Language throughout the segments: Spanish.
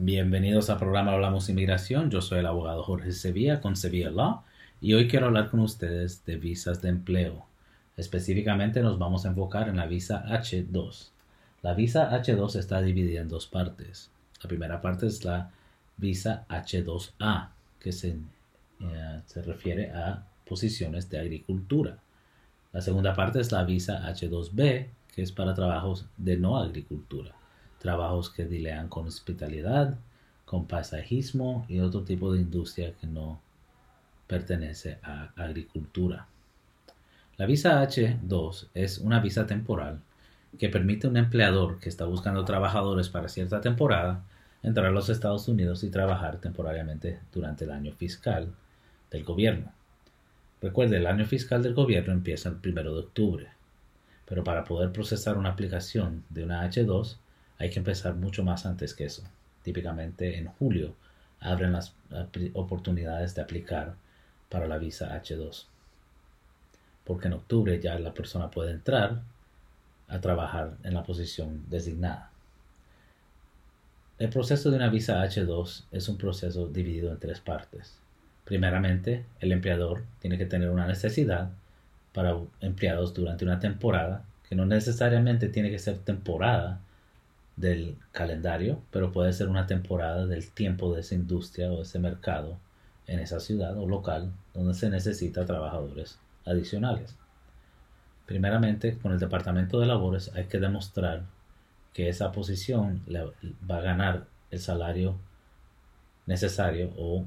Bienvenidos al programa Hablamos Inmigración. Yo soy el abogado Jorge Sevilla con Sevilla Law y hoy quiero hablar con ustedes de visas de empleo. Específicamente nos vamos a enfocar en la visa H2. La visa H2 está dividida en dos partes. La primera parte es la visa H2A, que se, eh, se refiere a posiciones de agricultura. La segunda parte es la visa H2B, que es para trabajos de no agricultura. Trabajos que dilean con hospitalidad, con paisajismo y otro tipo de industria que no pertenece a agricultura. La visa H2 es una visa temporal que permite a un empleador que está buscando trabajadores para cierta temporada entrar a los Estados Unidos y trabajar temporariamente durante el año fiscal del gobierno. Recuerde, el año fiscal del gobierno empieza el 1 de octubre, pero para poder procesar una aplicación de una H2 hay que empezar mucho más antes que eso. Típicamente en julio abren las oportunidades de aplicar para la visa H2. Porque en octubre ya la persona puede entrar a trabajar en la posición designada. El proceso de una visa H2 es un proceso dividido en tres partes. Primeramente, el empleador tiene que tener una necesidad para empleados durante una temporada, que no necesariamente tiene que ser temporada del calendario, pero puede ser una temporada del tiempo de esa industria o ese mercado en esa ciudad o local donde se necesita trabajadores adicionales. Primeramente, con el Departamento de Labores hay que demostrar que esa posición va a ganar el salario necesario o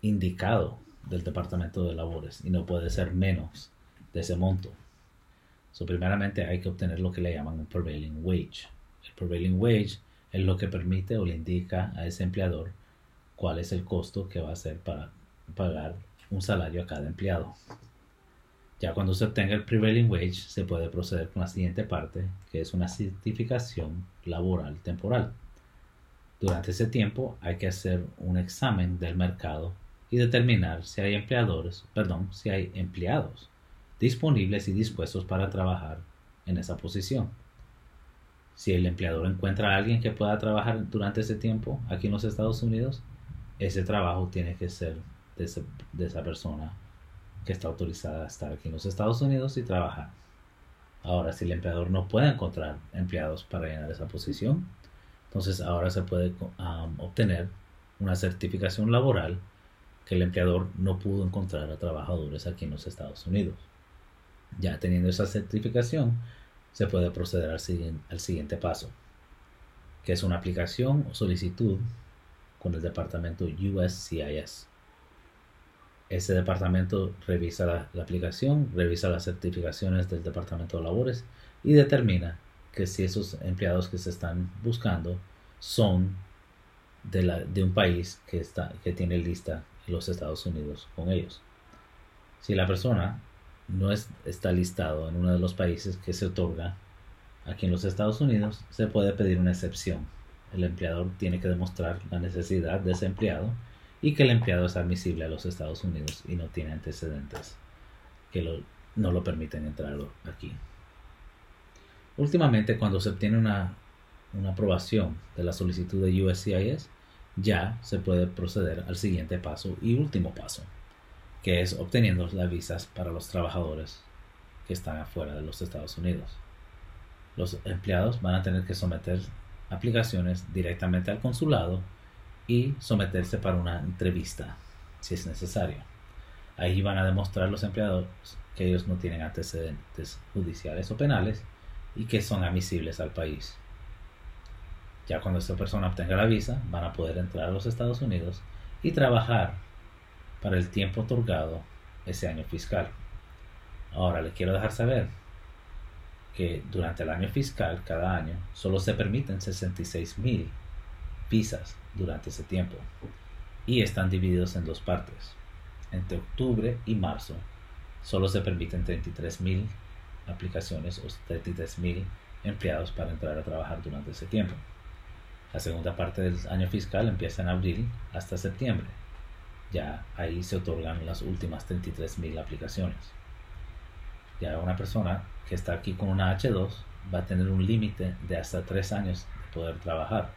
indicado del Departamento de Labores y no puede ser menos de ese monto. So, primeramente hay que obtener lo que le llaman un prevailing wage. El prevailing wage es lo que permite o le indica a ese empleador cuál es el costo que va a hacer para pagar un salario a cada empleado. Ya cuando se obtenga el prevailing wage, se puede proceder con la siguiente parte, que es una certificación laboral temporal. Durante ese tiempo hay que hacer un examen del mercado y determinar si hay empleadores, perdón, si hay empleados disponibles y dispuestos para trabajar en esa posición. Si el empleador encuentra a alguien que pueda trabajar durante ese tiempo aquí en los Estados Unidos, ese trabajo tiene que ser de, esa persona que está autorizada a estar aquí en los Estados Unidos y trabajar. Ahora, si el empleador no puede encontrar empleados para llenar esa posición, entonces ahora se puede um, obtener una certificación laboral que el empleador no pudo encontrar a trabajadores aquí en los Estados Unidos. Ya teniendo esa certificación, se puede proceder al, siguiente paso, que es una aplicación o solicitud con el departamento USCIS. Ese departamento revisa la, aplicación, revisa las certificaciones del departamento de labores y determina que si esos empleados que se están buscando son de, un país que, está, que tiene lista los Estados Unidos con ellos. Si la persona no está listado en uno de los países que se otorga aquí en los Estados Unidos, se puede pedir una excepción. El empleador tiene que demostrar la necesidad de ese empleado y que el empleado es admisible a los Estados Unidos y no tiene antecedentes que no lo permiten entrar aquí. Últimamente, cuando se obtiene una, una aprobación de la solicitud de USCIS, ya se puede proceder al siguiente paso y último paso, que es obteniendo las visas para los trabajadores que están afuera de los Estados Unidos. Los empleados van a tener que someter aplicaciones directamente al consulado y someterse para una entrevista, si es necesario. Ahí van a demostrar los empleados que ellos no tienen antecedentes judiciales o penales y que son admisibles al país. Ya cuando esta persona obtenga la visa, van a poder entrar a los Estados Unidos y trabajar para el tiempo otorgado ese año fiscal. Ahora le quiero dejar saber que durante el año fiscal, cada año, solo se permiten 66 mil visas durante ese tiempo y están divididos en dos partes. Entre octubre y marzo solo se permiten 33 mil aplicaciones o 33 mil empleados para entrar a trabajar durante ese tiempo. La segunda parte del año fiscal empieza en abril hasta septiembre. Ya ahí se otorgan las últimas 33.000 aplicaciones. Ya una persona que está aquí con una H2 va a tener un límite de hasta 3 años de poder trabajar.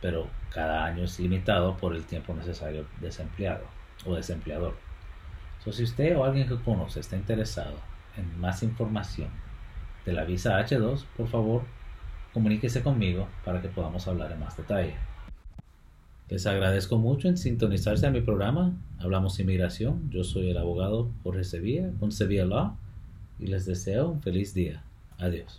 pero cada año es limitado por el tiempo necesario desempleado o desempleador. So, si usted o alguien que conoce está interesado en más información de la visa H2, por favor, comuníquese conmigo para que podamos hablar en más detalle. Les agradezco mucho en sintonizarse a mi programa. Hablamos inmigración. Yo soy el abogado Jorge Sevilla con Sevilla Law y les deseo un feliz día. Adiós.